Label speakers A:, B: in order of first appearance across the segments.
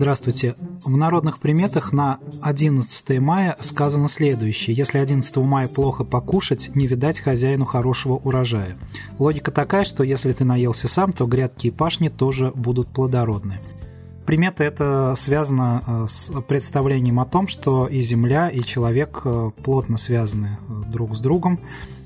A: Здравствуйте. В народных приметах на 11 мая сказано следующее. Если 11 мая плохо покушать, не видать хозяину хорошего урожая. Логика такая, что если ты наелся сам, то грядки и пашни тоже будут плодородны. Примета это связано э, с представлением о том, что и Земля, и человек э, плотно связаны э, друг с другом.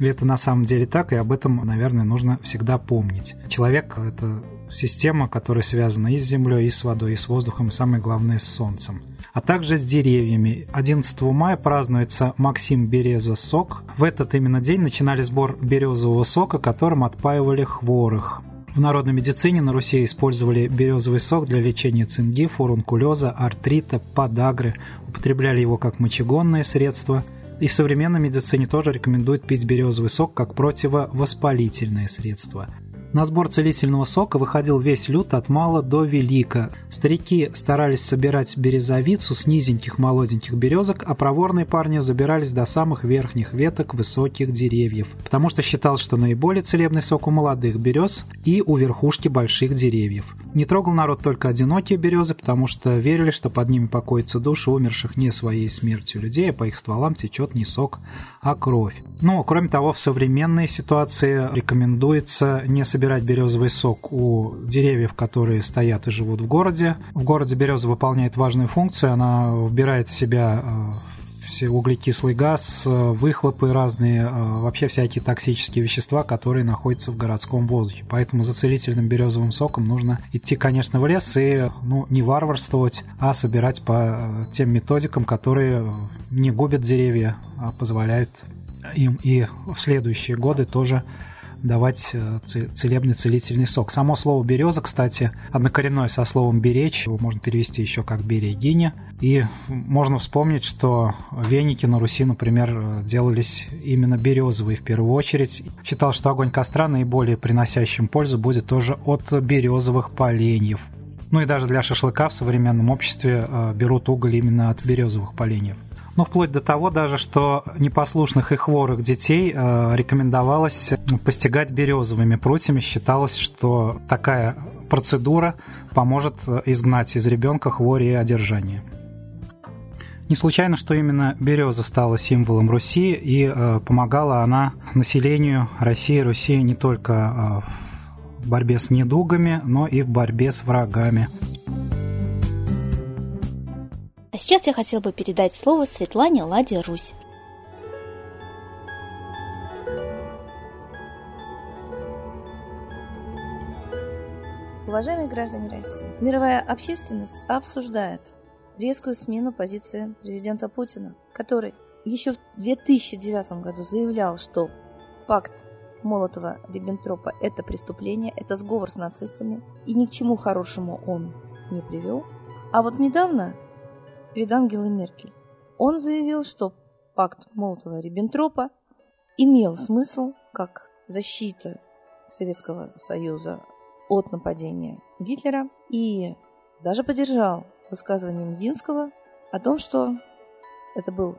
A: И это на самом деле так, и об этом, наверное, нужно всегда помнить. Человек – это система, которая связана и с землей, и с водой, и с воздухом, и самое главное, с солнцем а также с деревьями. 11 мая празднуется Максим Береза сок. В этот именно день начинали сбор березового сока, которым отпаивали хворых. В народной медицине на Руси использовали березовый сок для лечения цинги, фурункулеза, артрита, подагры, употребляли его как мочегонное средство. И в современной медицине тоже рекомендуют пить березовый сок как противовоспалительное средство. На сбор целительного сока выходил весь люд от мала до велика. Старики старались собирать березовицу с низеньких молоденьких березок, а проворные парни забирались до самых верхних веток высоких деревьев, потому что считал, что наиболее целебный сок у молодых берез и у верхушки больших деревьев. Не трогал народ только одинокие березы, потому что верили, что под ними покоятся души умерших не своей смертью людей, а по их стволам течет не сок, а кровь. Но, кроме того, в современной ситуации рекомендуется не собирать березовый сок у деревьев, которые стоят и живут в городе. В городе береза выполняет важную функцию, она вбирает в себя э, все углекислый газ, э, выхлопы разные, э, вообще всякие токсические вещества, которые находятся в городском воздухе. Поэтому за целительным березовым соком нужно идти, конечно, в лес и ну, не варварствовать, а собирать по тем методикам, которые не губят деревья, а позволяют им и в следующие годы тоже давать э, целебный целительный сок. Само слово береза, кстати, однокоренное со словом беречь, его можно перевести еще как берегиня. И можно вспомнить, что веники на Руси, например, делались именно березовые в первую очередь. Считал, что огонь костра наиболее приносящим пользу будет тоже от березовых поленьев. Ну и даже для шашлыка в современном обществе э, берут уголь именно от березовых поленьев. Ну, вплоть до того даже, что непослушных и хворых детей э, рекомендовалось постигать березовыми прутьями. Считалось, что такая процедура поможет изгнать из ребенка хвори и одержание. Не случайно, что именно береза стала символом Руси, и э, помогала она населению России Руси не только э, в борьбе с недугами, но и в борьбе с врагами.
B: А сейчас я хотел бы передать слово Светлане Ладе Русь.
C: Уважаемые граждане России, мировая общественность обсуждает резкую смену позиции президента Путина, который еще в 2009 году заявлял, что пакт Молотова-Риббентропа – это преступление, это сговор с нацистами, и ни к чему хорошему он не привел. А вот недавно перед Ангелой Меркель. Он заявил, что пакт Молотова-Риббентропа имел смысл как защита Советского Союза от нападения Гитлера и даже поддержал высказывание Мединского о том, что это был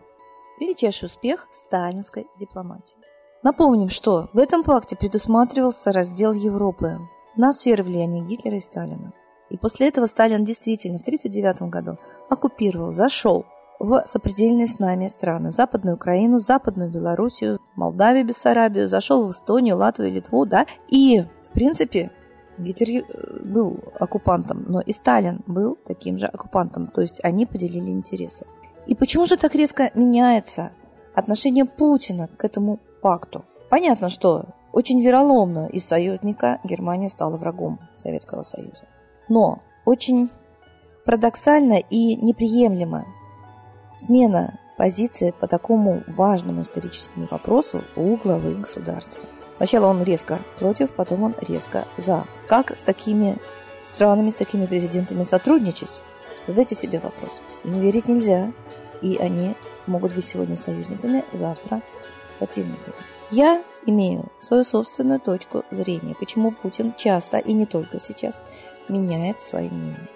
C: величайший успех сталинской дипломатии. Напомним, что в этом пакте предусматривался раздел Европы на сферы влияния Гитлера и Сталина. И после этого Сталин действительно в 1939 году оккупировал, зашел в сопредельные с нами страны. Западную Украину, Западную Белоруссию, Молдавию, Бессарабию, зашел в Эстонию, Латвию, Литву, да. И, в принципе, Гитлер э, был оккупантом, но и Сталин был таким же оккупантом. То есть они поделили интересы. И почему же так резко меняется отношение Путина к этому пакту? Понятно, что очень вероломно из союзника Германия стала врагом Советского Союза. Но очень парадоксально и неприемлемо смена позиции по такому важному историческому вопросу у главы государства. Сначала он резко против, потом он резко за. Как с такими странами, с такими президентами сотрудничать? Задайте себе вопрос. Им верить нельзя, и они могут быть сегодня союзниками, завтра противниками. Я имею свою собственную точку зрения, почему Путин часто и не только сейчас меняет свои мнения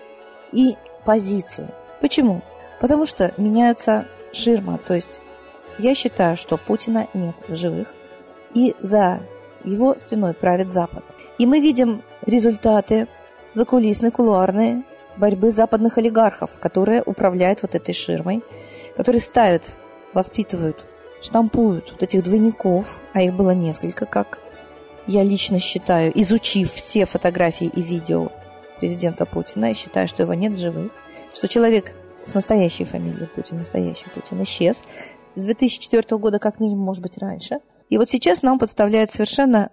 C: и позицию. Почему? Потому что меняются ширма, то есть я считаю, что Путина нет в живых, и за его спиной правит Запад. И мы видим результаты закулисные, кулуарные борьбы западных олигархов, которые управляют вот этой ширмой, которые ставят, воспитывают, штампуют вот этих двойников, а их было несколько, как я лично считаю, изучив все фотографии и видео президента Путина, я считаю, что его нет в живых, что человек с настоящей фамилией Путин, настоящий Путин, исчез с 2004 года, как минимум, может быть, раньше. И вот сейчас нам подставляют совершенно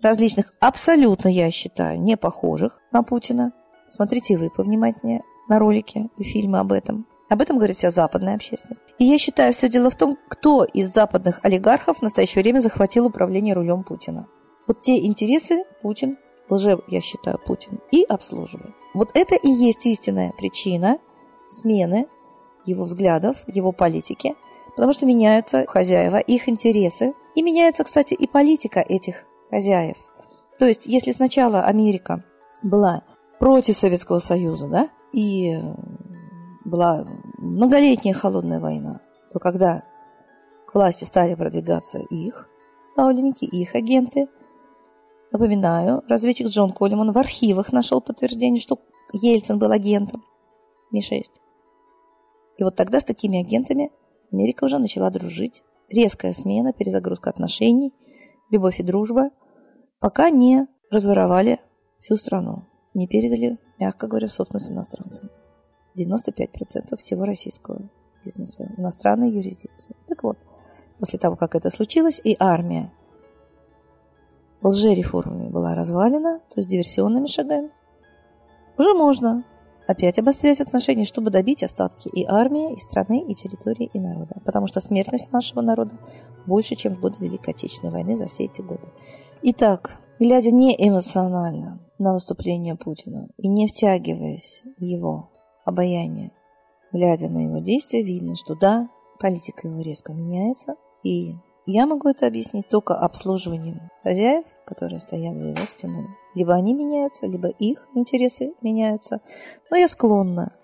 C: различных, абсолютно, я считаю, не похожих на Путина. Смотрите вы повнимательнее на ролики и фильмы об этом. Об этом говорит вся западная общественность. И я считаю, все дело в том, кто из западных олигархов в настоящее время захватил управление рулем Путина. Вот те интересы Путин, лже, я считаю, Путин, и обслуживает. Вот это и есть истинная причина смены его взглядов, его политики, потому что меняются хозяева, их интересы, и меняется, кстати, и политика этих хозяев. То есть, если сначала Америка была против Советского Союза, да, и была многолетняя холодная война, то когда к власти стали продвигаться их ставленники, их агенты, напоминаю, разведчик Джон Коллиман в архивах нашел подтверждение, что Ельцин был агентом Ми-6. И вот тогда с такими агентами Америка уже начала дружить. Резкая смена, перезагрузка отношений, любовь и дружба, пока не разворовали всю страну, не передали, мягко говоря, в собственность иностранцам. 95% всего российского бизнеса, иностранной юрисдикции. Так вот, после того, как это случилось, и армия лжереформами была развалена, то есть диверсионными шагами, уже можно опять обострять отношения, чтобы добить остатки и армии, и страны, и территории, и народа. Потому что смертность нашего народа больше, чем в годы Великой Отечественной войны за все эти годы. Итак, глядя не эмоционально на выступление Путина и не втягиваясь в его обаяние, глядя на его действия, видно, что да, политика его резко меняется, и я могу это объяснить только обслуживанием хозяев, которые стоят за его спиной. Либо они меняются, либо их интересы меняются. Но я склонна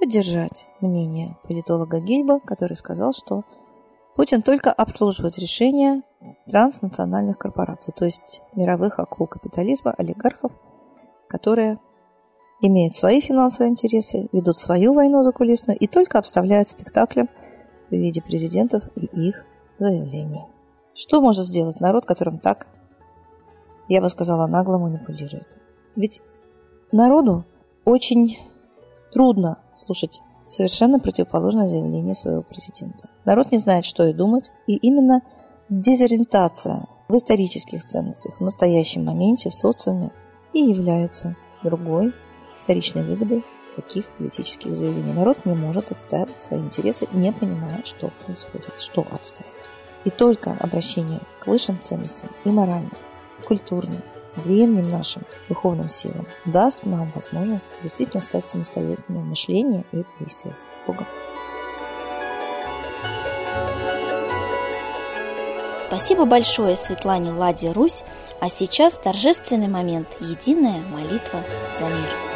C: поддержать мнение политолога Гильба, который сказал, что Путин только обслуживает решения транснациональных корпораций, то есть мировых акул капитализма, олигархов, которые имеют свои финансовые интересы, ведут свою войну закулисную и только обставляют спектаклем в виде президентов и их заявлений. Что может сделать народ, которым так я бы сказала, нагло манипулирует. Ведь народу очень трудно слушать совершенно противоположное заявление своего президента. Народ не знает, что и думать, и именно дезориентация в исторических ценностях в настоящем моменте в социуме и является другой вторичной выгодой таких политических заявлений. Народ не может отстаивать свои интересы, не понимая, что происходит, что отстаивать. И только обращение к высшим ценностям и моральным культурным, древним нашим духовным силам даст нам возможность действительно стать самостоятельным в мышлении и действиях. С Богом!
B: Спасибо большое Светлане Ладе Русь, а сейчас торжественный момент – единая молитва за мир.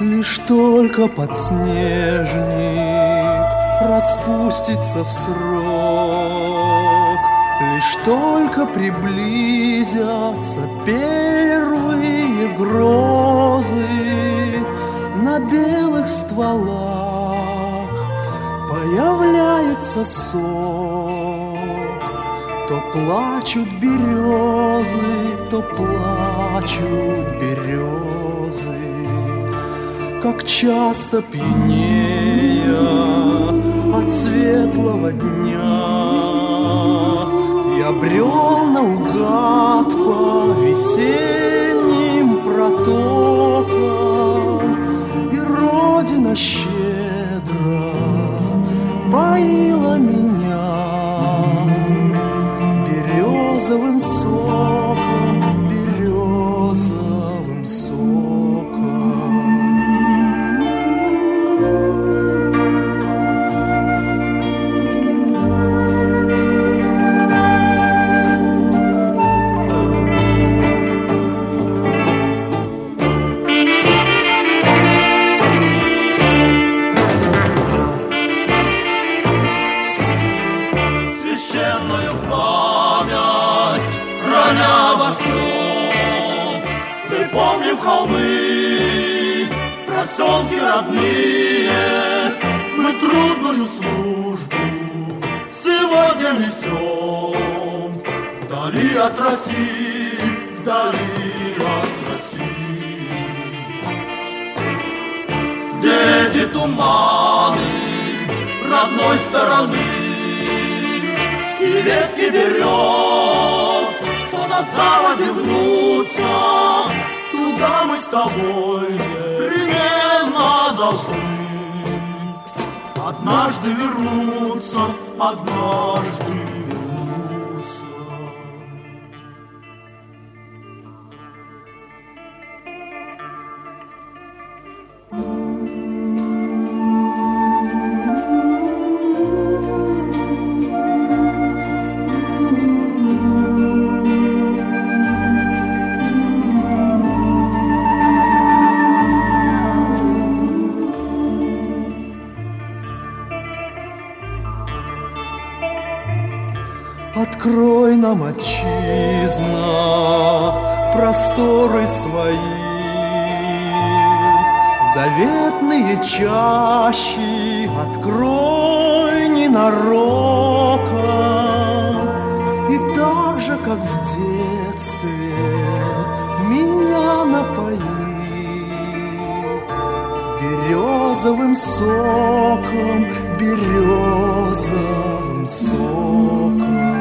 D: Лишь только подснежник распустится в срок, Лишь только приблизятся первые грозы На белых стволах. Появляется сок, То плачут березы, то плачут березы как часто пьянея от светлого дня. Я брел наугад по весенним протокам И Родина щедро
E: холмы, проселки родные, мы трудную службу сегодня несем. Вдали от России, вдали от России. Где эти туманы родной стороны? и ветки берез, что над гнутся, туда мы с тобой непременно должны однажды вернуться, однажды вернуться.
D: Открой нам, отчизна, просторы свои, Заветные чащи открой ненароком, И так же, как в детстве, меня напои Березовым соком, березовым соком.